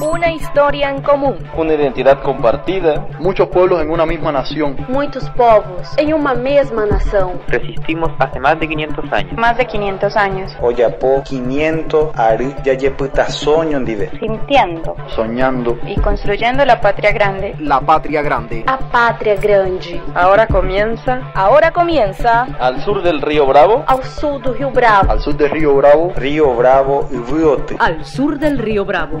Una historia en común. Una identidad compartida. Muchos pueblos en una misma nación. Muchos povos en una misma nación. Resistimos hace más de 500 años. Más de 500 años. Oyapo 500 ari yayeputa soño ndive. Sintiendo. Soñando. Y construyendo la patria grande. La patria grande. A patria grande. Ahora comienza. Ahora comienza. Al sur del río Bravo. Al sur del río Bravo. Al sur del río Bravo. Río Bravo y Riote. Al sur del río Bravo.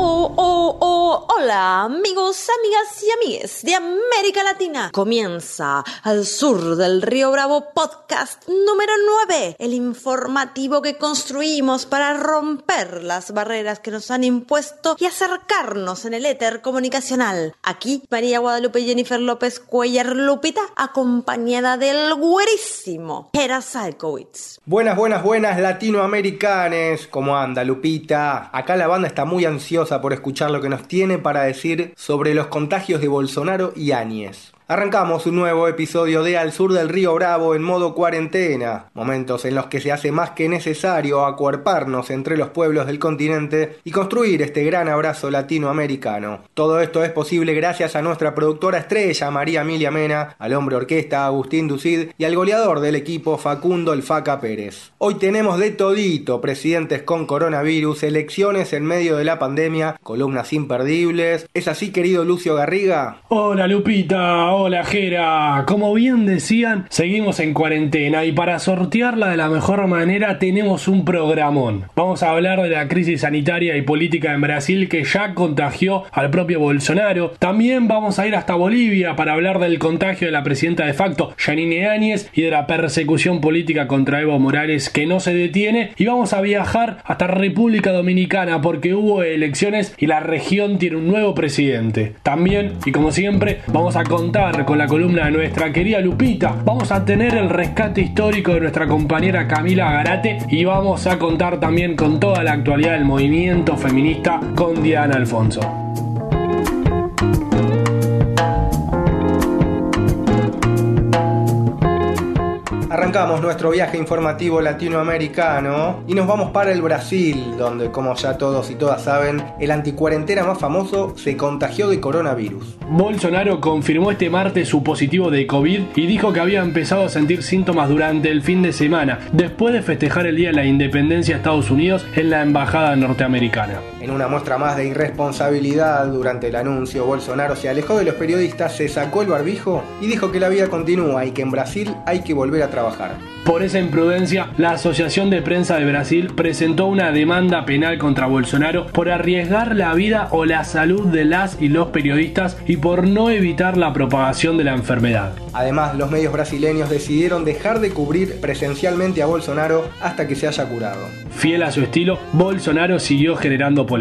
Oh, oh, oh, hola amigos, amigas y amigues de América Latina. Comienza al sur del río Bravo podcast número 9, el informativo que construimos para romper las barreras que nos han impuesto y acercarnos en el éter comunicacional. Aquí María Guadalupe Jennifer López Cuellar Lupita, acompañada del güerísimo Hera Salkowitz. Buenas, buenas, buenas latinoamericanes. ¿Cómo anda Lupita? Acá la banda está muy ansiosa por escuchar lo que nos tiene para decir sobre los contagios de Bolsonaro y Áñez. Arrancamos un nuevo episodio de Al Sur del Río Bravo en modo cuarentena, momentos en los que se hace más que necesario acuerparnos entre los pueblos del continente y construir este gran abrazo latinoamericano. Todo esto es posible gracias a nuestra productora estrella María Emilia Mena, al hombre orquesta Agustín Ducid y al goleador del equipo Facundo El Faca Pérez. Hoy tenemos de todito, presidentes con coronavirus, elecciones en medio de la pandemia, columnas imperdibles. ¿Es así querido Lucio Garriga? Hola Lupita, Hola Jera, como bien decían, seguimos en cuarentena y para sortearla de la mejor manera tenemos un programón. Vamos a hablar de la crisis sanitaria y política en Brasil que ya contagió al propio Bolsonaro. También vamos a ir hasta Bolivia para hablar del contagio de la presidenta de facto, Janine Áñez, y de la persecución política contra Evo Morales que no se detiene. Y vamos a viajar hasta República Dominicana porque hubo elecciones y la región tiene un nuevo presidente. También, y como siempre, vamos a contar con la columna de nuestra querida Lupita. Vamos a tener el rescate histórico de nuestra compañera Camila Garate y vamos a contar también con toda la actualidad del movimiento feminista con Diana Alfonso. Arrancamos nuestro viaje informativo latinoamericano y nos vamos para el Brasil, donde como ya todos y todas saben, el anticuarentena más famoso se contagió de coronavirus. Bolsonaro confirmó este martes su positivo de COVID y dijo que había empezado a sentir síntomas durante el fin de semana, después de festejar el Día de la Independencia de Estados Unidos en la Embajada Norteamericana. En una muestra más de irresponsabilidad durante el anuncio, Bolsonaro se alejó de los periodistas, se sacó el barbijo y dijo que la vida continúa y que en Brasil hay que volver a trabajar. Por esa imprudencia, la Asociación de Prensa de Brasil presentó una demanda penal contra Bolsonaro por arriesgar la vida o la salud de las y los periodistas y por no evitar la propagación de la enfermedad. Además, los medios brasileños decidieron dejar de cubrir presencialmente a Bolsonaro hasta que se haya curado. Fiel a su estilo, Bolsonaro siguió generando polémica.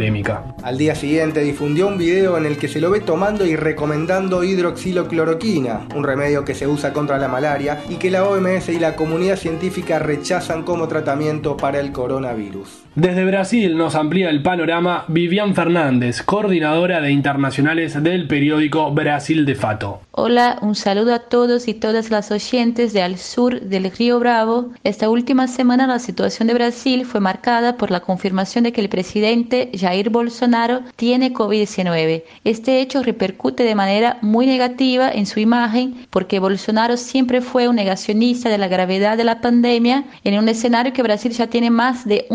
Al día siguiente difundió un video en el que se lo ve tomando y recomendando hidroxilocloroquina, un remedio que se usa contra la malaria y que la OMS y la comunidad científica rechazan como tratamiento para el coronavirus. Desde Brasil nos amplía el panorama Vivian Fernández, coordinadora de internacionales del periódico Brasil de Fato. Hola, un saludo a todos y todas las oyentes de al sur del Río Bravo. Esta última semana la situación de Brasil fue marcada por la confirmación de que el presidente Jair Bolsonaro tiene COVID-19. Este hecho repercute de manera muy negativa en su imagen porque Bolsonaro siempre fue un negacionista de la gravedad de la pandemia en un escenario que Brasil ya tiene más de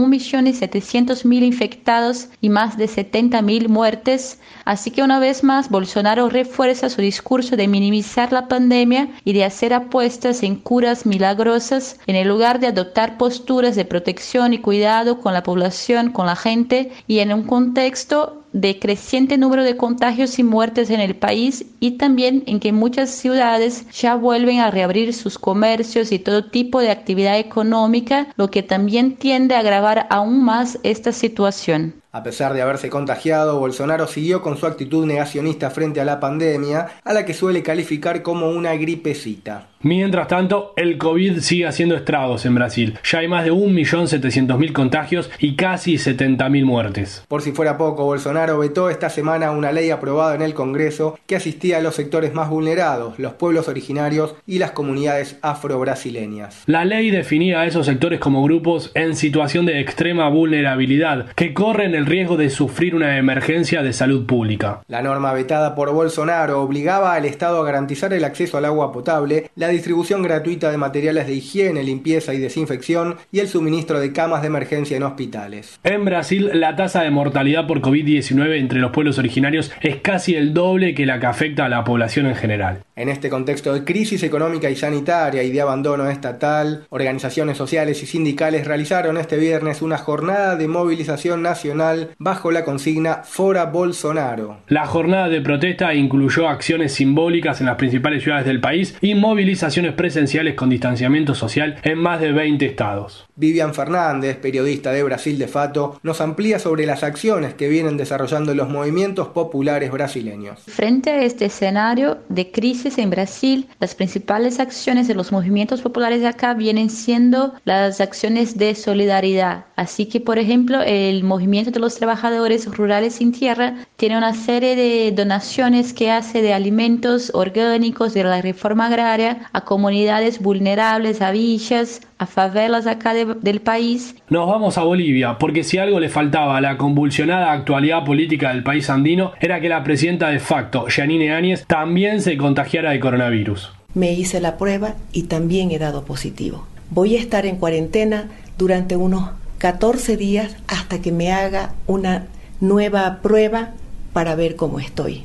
1.700.000 infectados y más de 70.000 muertes. Así que una vez más Bolsonaro refuerza su discurso de minimizar la pandemia y de hacer apuestas en curas milagrosas en lugar de adoptar posturas de protección y cuidado con la población, con la gente y en un contexto de creciente número de contagios y muertes en el país y también en que muchas ciudades ya vuelven a reabrir sus comercios y todo tipo de actividad económica, lo que también tiende a agravar aún más esta situación. A pesar de haberse contagiado, Bolsonaro siguió con su actitud negacionista frente a la pandemia, a la que suele calificar como una gripecita. Mientras tanto, el COVID sigue haciendo estragos en Brasil. Ya hay más de 1.700.000 contagios y casi 70.000 muertes. Por si fuera poco, Bolsonaro vetó esta semana una ley aprobada en el Congreso que asistía a los sectores más vulnerados, los pueblos originarios y las comunidades afro-brasileñas. La ley definía a esos sectores como grupos en situación de extrema vulnerabilidad, que corren el riesgo de sufrir una emergencia de salud pública. La norma vetada por Bolsonaro obligaba al Estado a garantizar el acceso al agua potable, la distribución gratuita de materiales de higiene, limpieza y desinfección y el suministro de camas de emergencia en hospitales. En Brasil, la tasa de mortalidad por COVID-19 entre los pueblos originarios es casi el doble que la que afecta a la población en general. En este contexto de crisis económica y sanitaria y de abandono estatal, organizaciones sociales y sindicales realizaron este viernes una jornada de movilización nacional bajo la consigna Fora Bolsonaro. La jornada de protesta incluyó acciones simbólicas en las principales ciudades del país y movilizaciones presenciales con distanciamiento social en más de 20 estados. Vivian Fernández, periodista de Brasil de Fato, nos amplía sobre las acciones que vienen desarrollando los movimientos populares brasileños. Frente a este escenario de crisis en Brasil, las principales acciones de los movimientos populares de acá vienen siendo las acciones de solidaridad. Así que, por ejemplo, el movimiento de los trabajadores rurales sin tierra tiene una serie de donaciones que hace de alimentos orgánicos de la reforma agraria a comunidades vulnerables, a villas, a favelas acá de, del país. Nos vamos a Bolivia, porque si algo le faltaba a la convulsionada actualidad política del país andino era que la presidenta de facto, Yanine Áñez, también se contagiara de coronavirus. Me hice la prueba y también he dado positivo. Voy a estar en cuarentena durante unos 14 días hasta que me haga una nueva prueba para ver cómo estoy.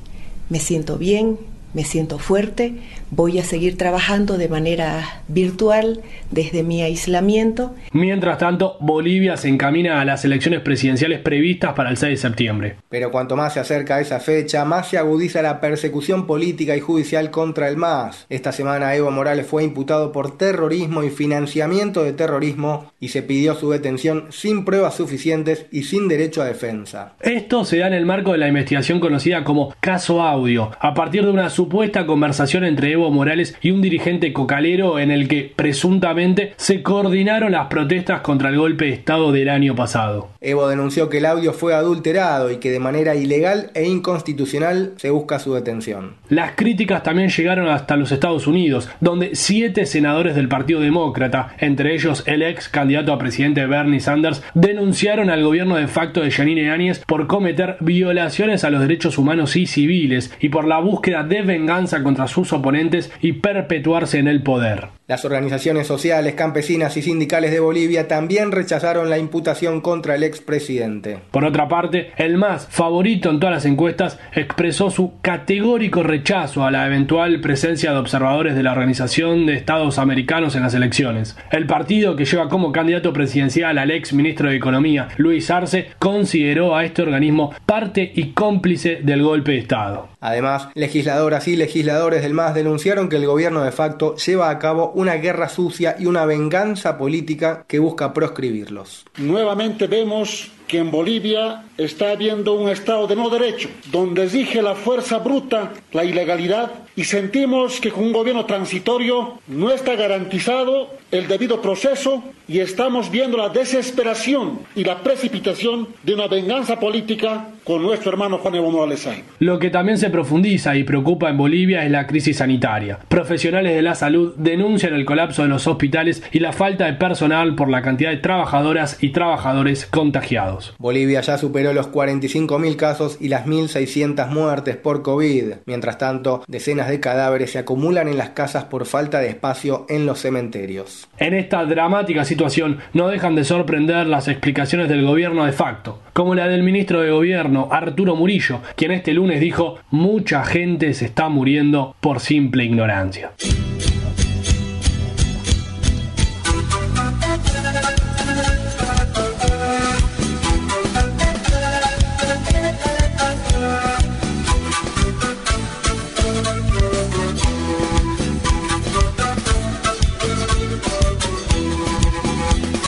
Me siento bien, me siento fuerte, voy a seguir trabajando de manera virtual desde mi aislamiento. Mientras tanto, Bolivia se encamina a las elecciones presidenciales previstas para el 6 de septiembre. Pero cuanto más se acerca a esa fecha, más se agudiza la persecución política y judicial contra el MAS. Esta semana Evo Morales fue imputado por terrorismo y financiamiento de terrorismo y se pidió su detención sin pruebas suficientes y sin derecho a defensa. Esto se da en el marco de la investigación conocida como Caso Audio, a partir de una supuesta conversación entre Evo Morales y un dirigente cocalero en el que presuntamente se coordinaron las protestas contra el golpe de Estado del año pasado. Evo denunció que el audio fue adulterado y que de manera ilegal e inconstitucional se busca su detención. Las críticas también llegaron hasta los Estados Unidos, donde siete senadores del Partido Demócrata, entre ellos el ex candidato a presidente Bernie Sanders, denunciaron al gobierno de facto de Janine Áñez por cometer violaciones a los derechos humanos y civiles y por la búsqueda de venganza contra sus oponentes y perpetuarse en el poder. Las organizaciones sociales, campesinas y sindicales de Bolivia también rechazaron la imputación contra el expresidente. Por otra parte, el más favorito en todas las encuestas expresó su categórico rechazo a la eventual presencia de observadores de la Organización de Estados Americanos en las elecciones. El partido que lleva como candidato presidencial al ex ministro de Economía, Luis Arce, consideró a este organismo parte y cómplice del golpe de Estado. Además, legisladoras y legisladores del MAS denunciaron que el gobierno de facto lleva a cabo una guerra sucia y una venganza política que busca proscribirlos. Nuevamente vemos que en Bolivia está habiendo un Estado de no derecho, donde exige la fuerza bruta, la ilegalidad, y sentimos que con un gobierno transitorio no está garantizado el debido proceso y estamos viendo la desesperación y la precipitación de una venganza política con nuestro hermano Juan Evo Morales Lo que también se profundiza y preocupa en Bolivia es la crisis sanitaria. Profesionales de la salud denuncian el colapso de los hospitales y la falta de personal por la cantidad de trabajadoras y trabajadores contagiados. Bolivia ya superó los 45.000 casos y las 1.600 muertes por COVID. Mientras tanto, decenas de cadáveres se acumulan en las casas por falta de espacio en los cementerios. En esta dramática situación no dejan de sorprender las explicaciones del gobierno de facto, como la del ministro de Gobierno, Arturo Murillo, quien este lunes dijo mucha gente se está muriendo por simple ignorancia.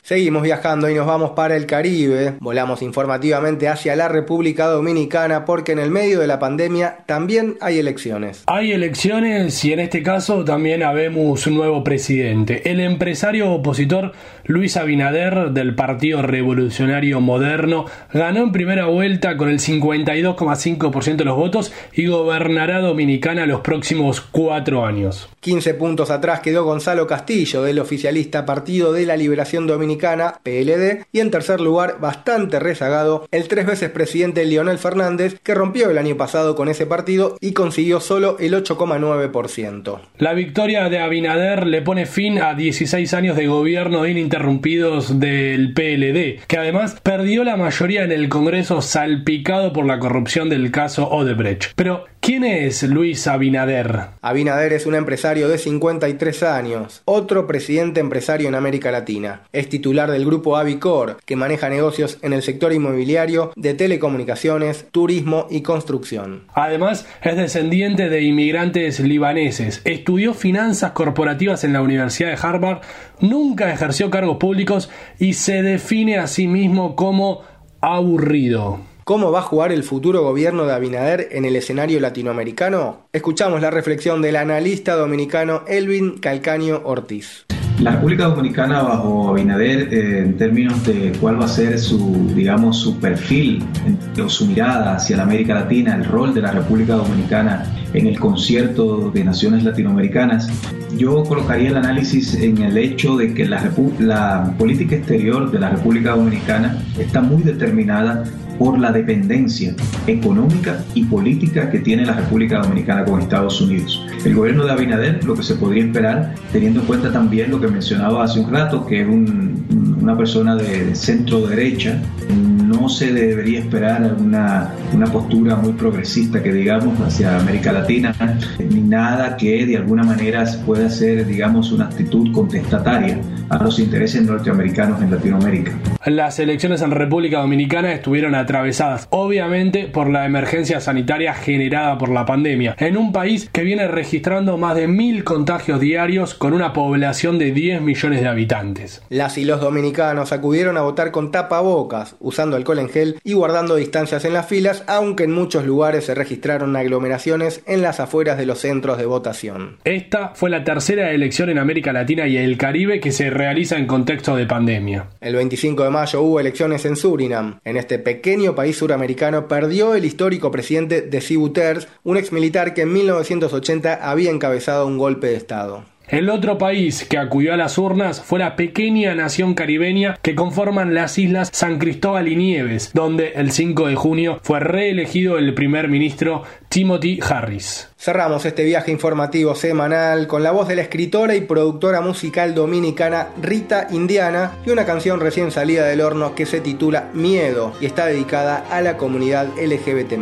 Seguimos viajando y nos vamos para el Caribe. Volamos informativamente hacia la República Dominicana porque en el medio de la pandemia también hay elecciones. Hay elecciones y en este caso también habemos un nuevo presidente. El empresario opositor Luis Abinader del Partido Revolucionario Moderno ganó en primera vuelta con el 52,5% de los votos y gobernará Dominicana los próximos cuatro años. 15 puntos atrás quedó Gonzalo Castillo del oficialista Partido de la Liberación Dominicana, PLD, y en tercer lugar, bastante rezagado, el tres veces presidente Leonel Fernández, que rompió el año pasado con ese partido y consiguió solo el 8,9%. La victoria de Abinader le pone fin a 16 años de gobierno ininterrumpidos del PLD, que además perdió la mayoría en el Congreso salpicado por la corrupción del caso Odebrecht. Pero, ¿Quién es Luis Abinader? Abinader es un empresario de 53 años, otro presidente empresario en América Latina. Es titular del grupo Avicor, que maneja negocios en el sector inmobiliario, de telecomunicaciones, turismo y construcción. Además, es descendiente de inmigrantes libaneses. Estudió finanzas corporativas en la Universidad de Harvard, nunca ejerció cargos públicos y se define a sí mismo como aburrido. ¿Cómo va a jugar el futuro gobierno de Abinader en el escenario latinoamericano? Escuchamos la reflexión del analista dominicano Elvin Calcaño Ortiz. La República Dominicana bajo Abinader, eh, en términos de cuál va a ser su, digamos, su perfil o su mirada hacia la América Latina, el rol de la República Dominicana en el concierto de naciones latinoamericanas, yo colocaría el análisis en el hecho de que la, la política exterior de la República Dominicana está muy determinada por la dependencia económica y política que tiene la República Dominicana con Estados Unidos. El gobierno de Abinader, lo que se podría esperar, teniendo en cuenta también lo que mencionaba hace un rato, que es una persona de centro derecha, no se debería esperar una, una postura muy progresista que digamos hacia América Latina, ni nada que de alguna manera pueda ser, digamos, una actitud contestataria a los intereses norteamericanos en Latinoamérica. Las elecciones en República Dominicana estuvieron atravesadas, obviamente, por la emergencia sanitaria generada por la pandemia, en un país que viene registrando más de mil contagios diarios con una población de 10 millones de habitantes. Las y los dominicanos acudieron a votar con tapabocas, usando alcohol en gel y guardando distancias en las filas, aunque en muchos lugares se registraron aglomeraciones en las afueras de los centros de votación. Esta fue la tercera elección en América Latina y el Caribe que se realiza en contexto de pandemia. El 25 de mayo hubo elecciones en Surinam. En este pequeño país suramericano perdió el histórico presidente de Bouterse, un exmilitar que en 1980 había encabezado un golpe de Estado. El otro país que acudió a las urnas fue la pequeña nación caribeña que conforman las islas San Cristóbal y Nieves, donde el 5 de junio fue reelegido el primer ministro Timothy Harris. Cerramos este viaje informativo semanal con la voz de la escritora y productora musical dominicana Rita Indiana y una canción recién salida del horno que se titula Miedo y está dedicada a la comunidad LGBT.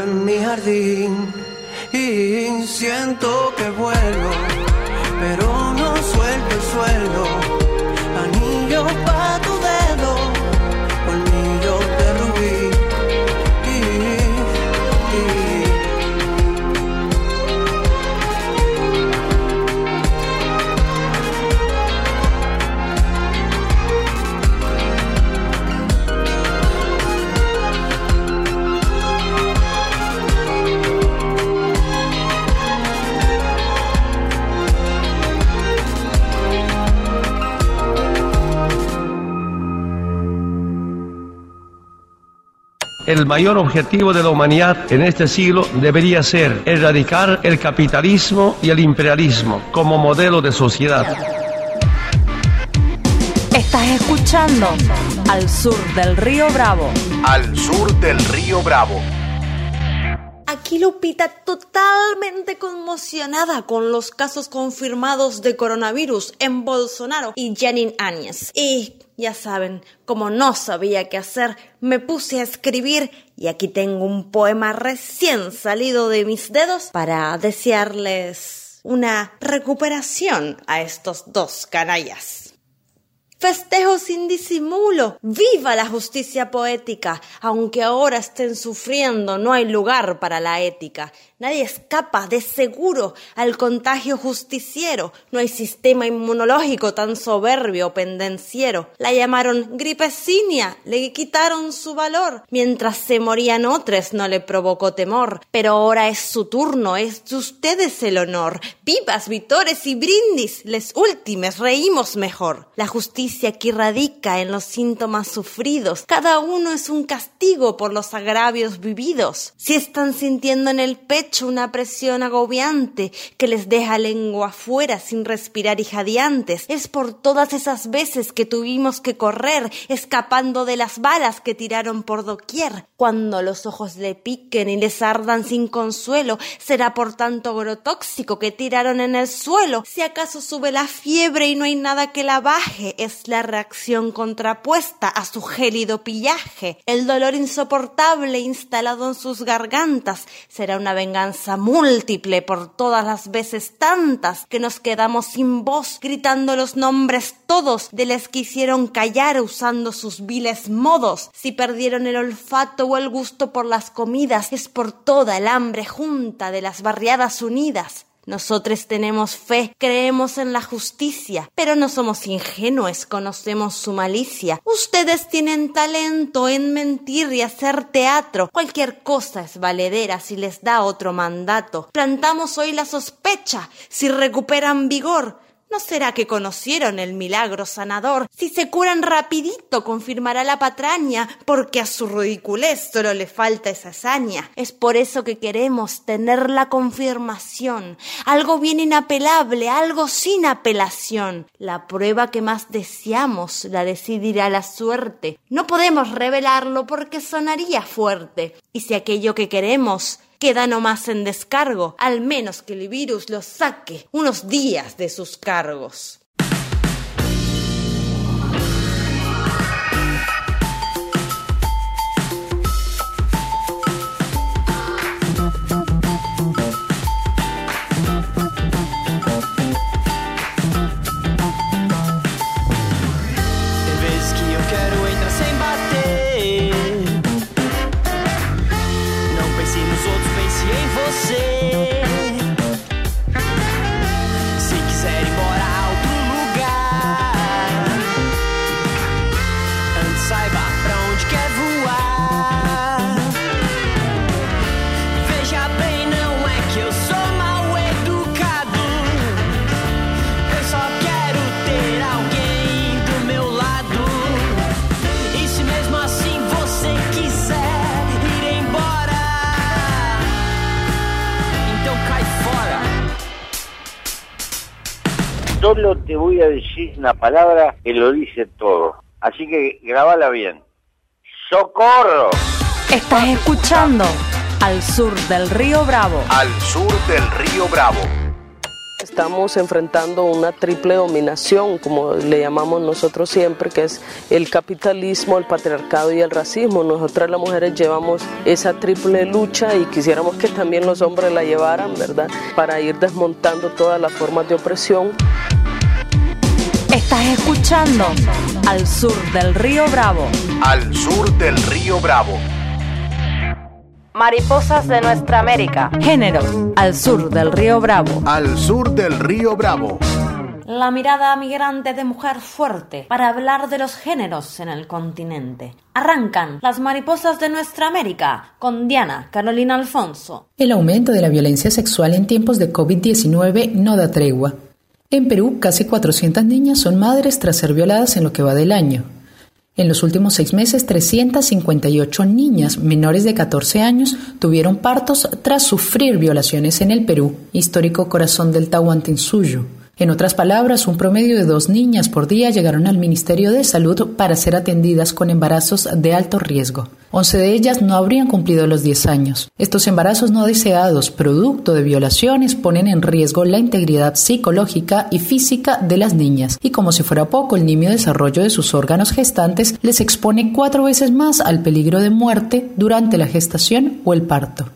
En mi jardín. Y siento El mayor objetivo de la humanidad en este siglo debería ser erradicar el capitalismo y el imperialismo como modelo de sociedad. Estás escuchando Al Sur del Río Bravo. Al sur del río Bravo. Aquí Lupita totalmente conmocionada con los casos confirmados de coronavirus en Bolsonaro y Janine Áñez. Y ya saben, como no sabía qué hacer, me puse a escribir y aquí tengo un poema recién salido de mis dedos para desearles una recuperación a estos dos canallas. Festejo sin disimulo. ¡Viva la justicia poética! Aunque ahora estén sufriendo, no hay lugar para la ética. Nadie escapa de seguro al contagio justiciero. No hay sistema inmunológico tan soberbio o pendenciero. La llamaron gripecinia, le quitaron su valor. Mientras se morían otros no le provocó temor. Pero ahora es su turno, es de ustedes el honor. Vivas, vitores y brindis, les últimes reímos mejor. La justicia aquí radica en los síntomas sufridos. Cada uno es un castigo por los agravios vividos. Si están sintiendo en el pecho una presión agobiante que les deja lengua afuera sin respirar y jadeantes, es por todas esas veces que tuvimos que correr escapando de las balas que tiraron por doquier. Cuando los ojos le piquen y les ardan sin consuelo, será por tanto agrotóxico que tiraron en el suelo. Si acaso sube la fiebre y no hay nada que la baje, es la reacción contrapuesta a su gélido pillaje. El dolor insoportable instalado en sus gargantas será una venganza múltiple por todas las veces tantas que nos quedamos sin voz, gritando los nombres todos de los que hicieron callar usando sus viles modos. Si perdieron el olfato o el gusto por las comidas, es por toda el hambre junta de las barriadas unidas. Nosotros tenemos fe, creemos en la justicia, pero no somos ingenuos, conocemos su malicia. Ustedes tienen talento en mentir y hacer teatro. Cualquier cosa es valedera si les da otro mandato. Plantamos hoy la sospecha, si recuperan vigor. ¿No será que conocieron el milagro sanador? Si se curan rapidito, confirmará la patraña, porque a su ridiculez solo le falta esa hazaña. Es por eso que queremos tener la confirmación, algo bien inapelable, algo sin apelación. La prueba que más deseamos la decidirá la suerte. No podemos revelarlo porque sonaría fuerte. Y si aquello que queremos queda nomás en descargo, al menos que el virus los saque unos días de sus cargos. Solo te voy a decir una palabra que lo dice todo. Así que grabala bien. ¡Socorro! Estás escuchando Al Sur del Río Bravo. Al sur del río Bravo. Estamos enfrentando una triple dominación, como le llamamos nosotros siempre, que es el capitalismo, el patriarcado y el racismo. Nosotras las mujeres llevamos esa triple lucha y quisiéramos que también los hombres la llevaran, ¿verdad? Para ir desmontando todas las formas de opresión. Estás escuchando Al Sur del Río Bravo. Al sur del río Bravo. Mariposas de nuestra América. Género. Al sur del Río Bravo. Al sur del río Bravo. La mirada migrante de mujer fuerte para hablar de los géneros en el continente. Arrancan las mariposas de nuestra América con Diana Carolina Alfonso. El aumento de la violencia sexual en tiempos de COVID-19 no da tregua. En Perú, casi 400 niñas son madres tras ser violadas en lo que va del año. En los últimos seis meses, 358 niñas menores de 14 años tuvieron partos tras sufrir violaciones en el Perú, histórico corazón del Tahuantinsuyo. En otras palabras, un promedio de dos niñas por día llegaron al Ministerio de Salud para ser atendidas con embarazos de alto riesgo. Once de ellas no habrían cumplido los 10 años. Estos embarazos no deseados, producto de violaciones, ponen en riesgo la integridad psicológica y física de las niñas. Y como si fuera poco, el nimio desarrollo de sus órganos gestantes les expone cuatro veces más al peligro de muerte durante la gestación o el parto.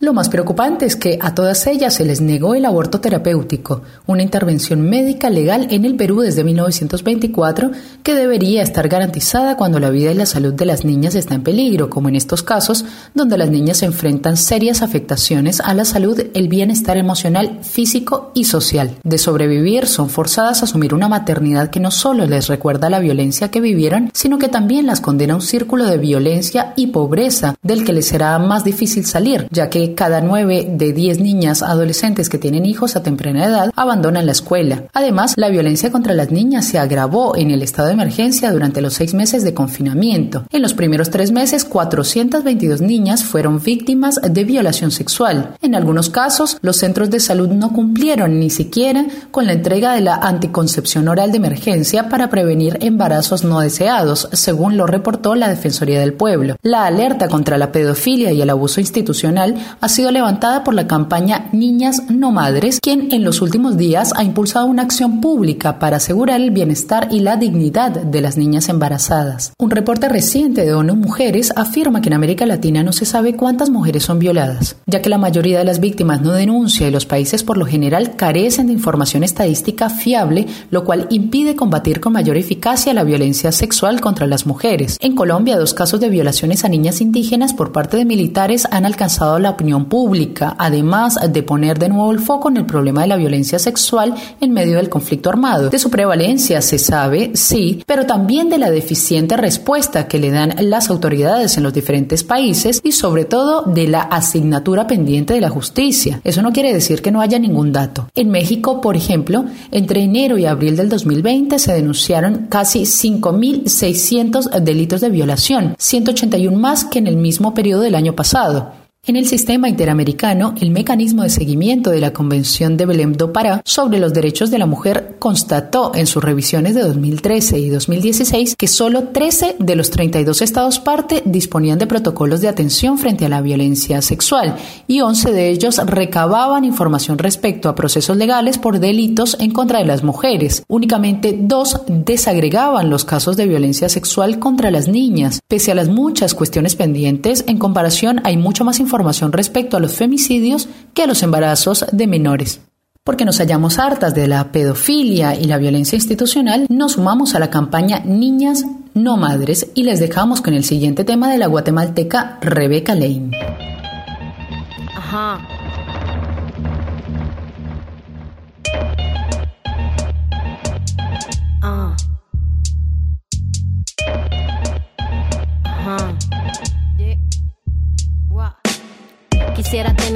Lo más preocupante es que a todas ellas se les negó el aborto terapéutico, una intervención médica legal en el Perú desde 1924 que debería estar garantizada cuando la vida y la salud de las niñas está en peligro, como en estos casos, donde las niñas se enfrentan serias afectaciones a la salud, el bienestar emocional, físico y social. De sobrevivir, son forzadas a asumir una maternidad que no solo les recuerda la violencia que vivieron, sino que también las condena a un círculo de violencia y pobreza del que les será más difícil salir, ya que cada nueve de diez niñas adolescentes que tienen hijos a temprana edad abandonan la escuela. Además, la violencia contra las niñas se agravó en el estado de emergencia durante los seis meses de confinamiento. En los primeros tres meses, 422 niñas fueron víctimas de violación sexual. En algunos casos, los centros de salud no cumplieron ni siquiera con la entrega de la anticoncepción oral de emergencia para prevenir embarazos no deseados, según lo reportó la Defensoría del Pueblo. La alerta contra la pedofilia y el abuso institucional ha sido levantada por la campaña Niñas No Madres, quien en los últimos días ha impulsado una acción pública para asegurar el bienestar y la dignidad de las niñas embarazadas. Un reporte reciente de ONU Mujeres afirma que en América Latina no se sabe cuántas mujeres son violadas, ya que la mayoría de las víctimas no denuncia y los países por lo general carecen de información estadística fiable, lo cual impide combatir con mayor eficacia la violencia sexual contra las mujeres. En Colombia, dos casos de violaciones a niñas indígenas por parte de militares han alcanzado la opinión pública, además de poner de nuevo el foco en el problema de la violencia sexual en medio del conflicto armado. De su prevalencia se sabe, sí, pero también de la deficiente respuesta que le dan las autoridades en los diferentes países y sobre todo de la asignatura pendiente de la justicia. Eso no quiere decir que no haya ningún dato. En México, por ejemplo, entre enero y abril del 2020 se denunciaron casi 5.600 delitos de violación, 181 más que en el mismo periodo del año pasado. En el sistema interamericano, el mecanismo de seguimiento de la Convención de Belém do Pará sobre los derechos de la mujer constató en sus revisiones de 2013 y 2016 que solo 13 de los 32 estados parte disponían de protocolos de atención frente a la violencia sexual y 11 de ellos recababan información respecto a procesos legales por delitos en contra de las mujeres. Únicamente dos desagregaban los casos de violencia sexual contra las niñas. Pese a las muchas cuestiones pendientes, en comparación hay mucho más información respecto a los femicidios que a los embarazos de menores. Porque nos hallamos hartas de la pedofilia y la violencia institucional, nos sumamos a la campaña Niñas no Madres y les dejamos con el siguiente tema de la guatemalteca Rebeca Lane. Ajá.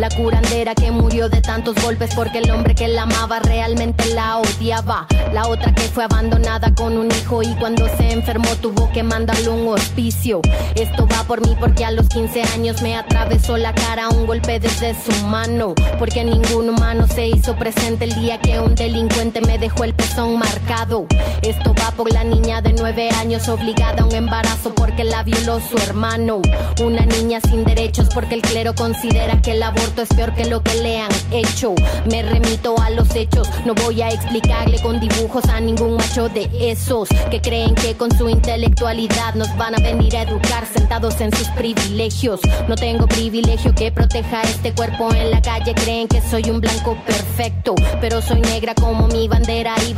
La curandera que murió de tantos golpes porque el hombre que la amaba realmente la odiaba. La otra que fue abandonada con un hijo y cuando se enfermó tuvo que mandarle un hospicio. Esto va por mí porque a los 15 años me atravesó la cara un golpe desde su mano. Porque ningún humano se hizo presente el día que un delincuente me dejó el pezón marcado. Esto va por la niña de 9 años obligada a un embarazo porque la violó su hermano. Una niña sin derechos porque el clero considera que el aborto es peor que lo que le han hecho. Me remito a los hechos, no voy a explicarle con dibujos a ningún macho de esos que creen que con su intelectualidad nos van a venir a educar sentados en sus privilegios. No tengo privilegio que proteja este cuerpo en la calle, creen que soy un blanco perfecto, pero soy negra como mi bandera y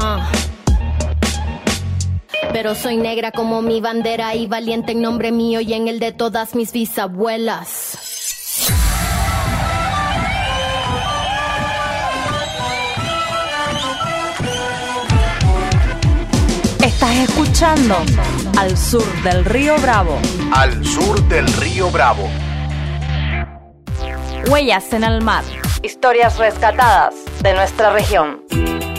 Ah pero soy negra como mi bandera y valiente en nombre mío y en el de todas mis bisabuelas. Estás escuchando Al Sur del Río Bravo. Al Sur del Río Bravo. Huellas en el mar. Historias rescatadas de nuestra región.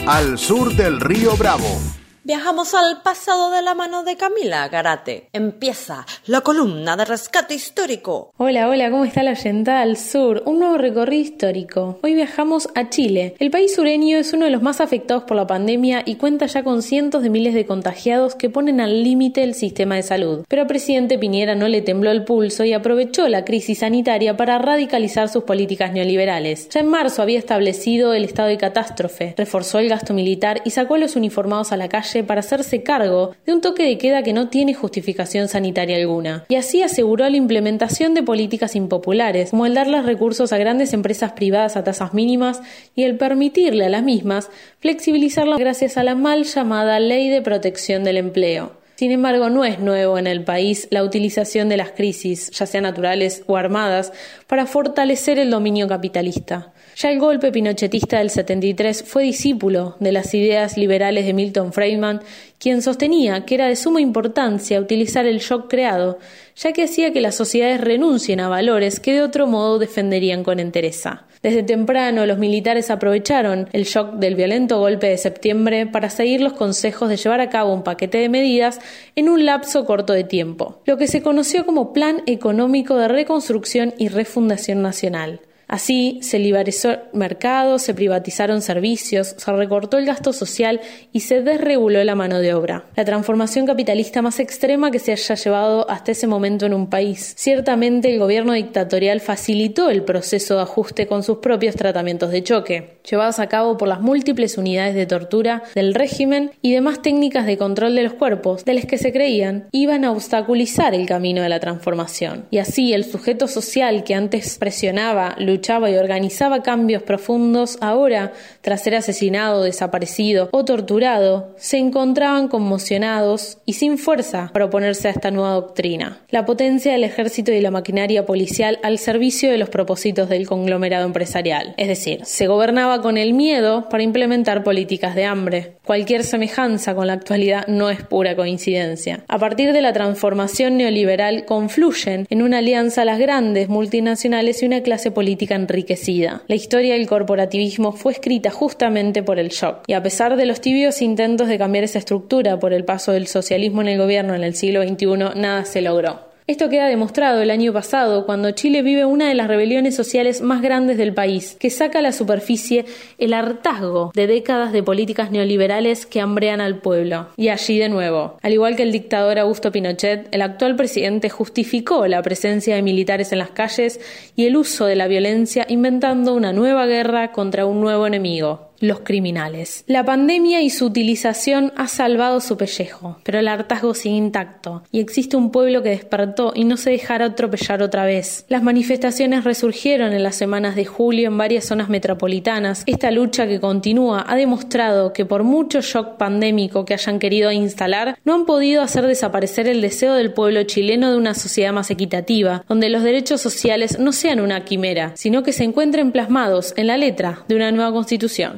Al Sur del Río Bravo. Viajamos al pasado de la mano de Camila Garate. Empieza la columna de rescate histórico. Hola, hola, ¿cómo está la oyenta al sur? Un nuevo recorrido histórico. Hoy viajamos a Chile. El país sureño es uno de los más afectados por la pandemia y cuenta ya con cientos de miles de contagiados que ponen al límite el sistema de salud. Pero al presidente Piñera no le tembló el pulso y aprovechó la crisis sanitaria para radicalizar sus políticas neoliberales. Ya en marzo había establecido el estado de catástrofe, reforzó el gasto militar y sacó a los uniformados a la calle para hacerse cargo de un toque de queda que no tiene justificación sanitaria alguna. Y así aseguró la implementación de políticas impopulares, como el darles recursos a grandes empresas privadas a tasas mínimas y el permitirle a las mismas flexibilizarlas gracias a la mal llamada Ley de Protección del Empleo. Sin embargo, no es nuevo en el país la utilización de las crisis, ya sean naturales o armadas, para fortalecer el dominio capitalista. Ya el golpe pinochetista del 73 fue discípulo de las ideas liberales de Milton Friedman, quien sostenía que era de suma importancia utilizar el shock creado, ya que hacía que las sociedades renuncien a valores que de otro modo defenderían con entereza. Desde temprano los militares aprovecharon el shock del violento golpe de septiembre para seguir los consejos de llevar a cabo un paquete de medidas en un lapso corto de tiempo, lo que se conoció como Plan Económico de Reconstrucción y Refundación Nacional. Así se liberalizó mercados, se privatizaron servicios, se recortó el gasto social y se desreguló la mano de obra. La transformación capitalista más extrema que se haya llevado hasta ese momento en un país. Ciertamente el gobierno dictatorial facilitó el proceso de ajuste con sus propios tratamientos de choque, llevados a cabo por las múltiples unidades de tortura del régimen y demás técnicas de control de los cuerpos, de las que se creían iban a obstaculizar el camino de la transformación. Y así el sujeto social que antes presionaba, luchaba y organizaba cambios profundos, ahora, tras ser asesinado, desaparecido o torturado, se encontraban conmocionados y sin fuerza para oponerse a esta nueva doctrina. La potencia del ejército y la maquinaria policial al servicio de los propósitos del conglomerado empresarial. Es decir, se gobernaba con el miedo para implementar políticas de hambre. Cualquier semejanza con la actualidad no es pura coincidencia. A partir de la transformación neoliberal confluyen en una alianza las grandes multinacionales y una clase política enriquecida. La historia del corporativismo fue escrita justamente por el shock, y a pesar de los tibios intentos de cambiar esa estructura por el paso del socialismo en el gobierno en el siglo XXI, nada se logró. Esto queda demostrado el año pasado, cuando Chile vive una de las rebeliones sociales más grandes del país, que saca a la superficie el hartazgo de décadas de políticas neoliberales que hambrean al pueblo. Y allí de nuevo, al igual que el dictador Augusto Pinochet, el actual presidente justificó la presencia de militares en las calles y el uso de la violencia inventando una nueva guerra contra un nuevo enemigo, los criminales. La pandemia y su utilización ha salvado su pellejo, pero el hartazgo sigue intacto y existe un pueblo que despertó y no se dejará atropellar otra vez. Las manifestaciones resurgieron en las semanas de julio en varias zonas metropolitanas. Esta lucha que continúa ha demostrado que por mucho shock pandémico que hayan querido instalar, no han podido hacer desaparecer el deseo del pueblo chileno de una sociedad más equitativa, donde los derechos sociales no sean una quimera, sino que se encuentren plasmados en la letra de una nueva constitución.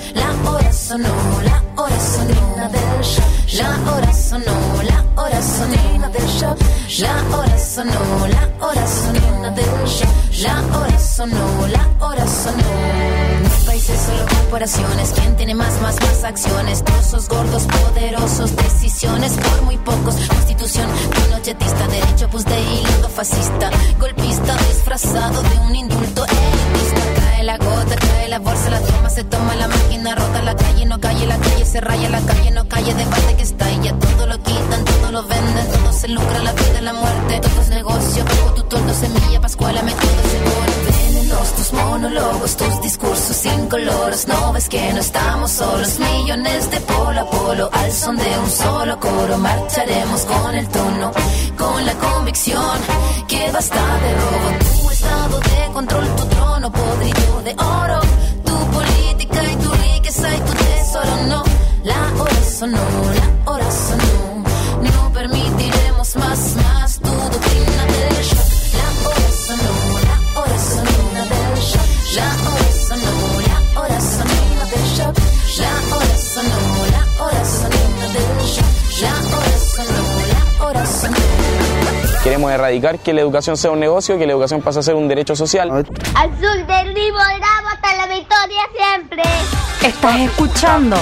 Hora sonó, la hora sonó del shock. La hora sonó, la hora sonó del shock. La hora sonó, la hora sonó del shock. La hora sonó, la hora sonó. No países, solo corporaciones. ¿Quién tiene más, más, más acciones? Trozos gordos, poderosos, decisiones por muy pocos. Constitución pinochetista, derecho pues de hilo fascista. Golpista disfrazado de un indulto elitista. La gota, cae la bolsa, la toma, se toma la máquina, rota la calle, no calle, la calle se raya, la calle no calle, debate que está ya todo lo quitan, todo lo venden, todo se lucra, la vida, la muerte, todo es negocio, cojo tu tordo, semilla, pascuala, me todo seguro. Venenos, tus monólogos, tus discursos incoloros, no ves que no estamos solos, millones de polo a polo, al son de un solo coro, marcharemos con el tono, con la convicción que basta de robo, tu estado de control, tu de oro, tu política y tu riqueza y tu tesoro, no, la hora sonó, Queremos erradicar que la educación sea un negocio, que la educación pase a ser un derecho social. Al sur del Río Bravo hasta la victoria siempre. Estás escuchando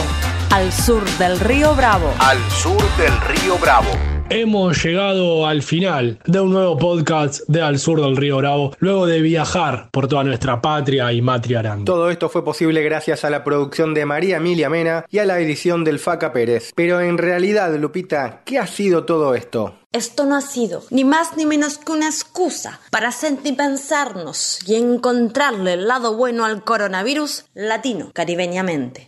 Al Sur del Río Bravo. Al sur del río Bravo. Hemos llegado al final de un nuevo podcast de Al Sur del Río Bravo, luego de viajar por toda nuestra patria y matria. Todo esto fue posible gracias a la producción de María Emilia Mena y a la edición del Faca Pérez. Pero en realidad, Lupita, ¿qué ha sido todo esto? Esto no ha sido ni más ni menos que una excusa para sentipensarnos y encontrarle el lado bueno al coronavirus latino caribeñamente.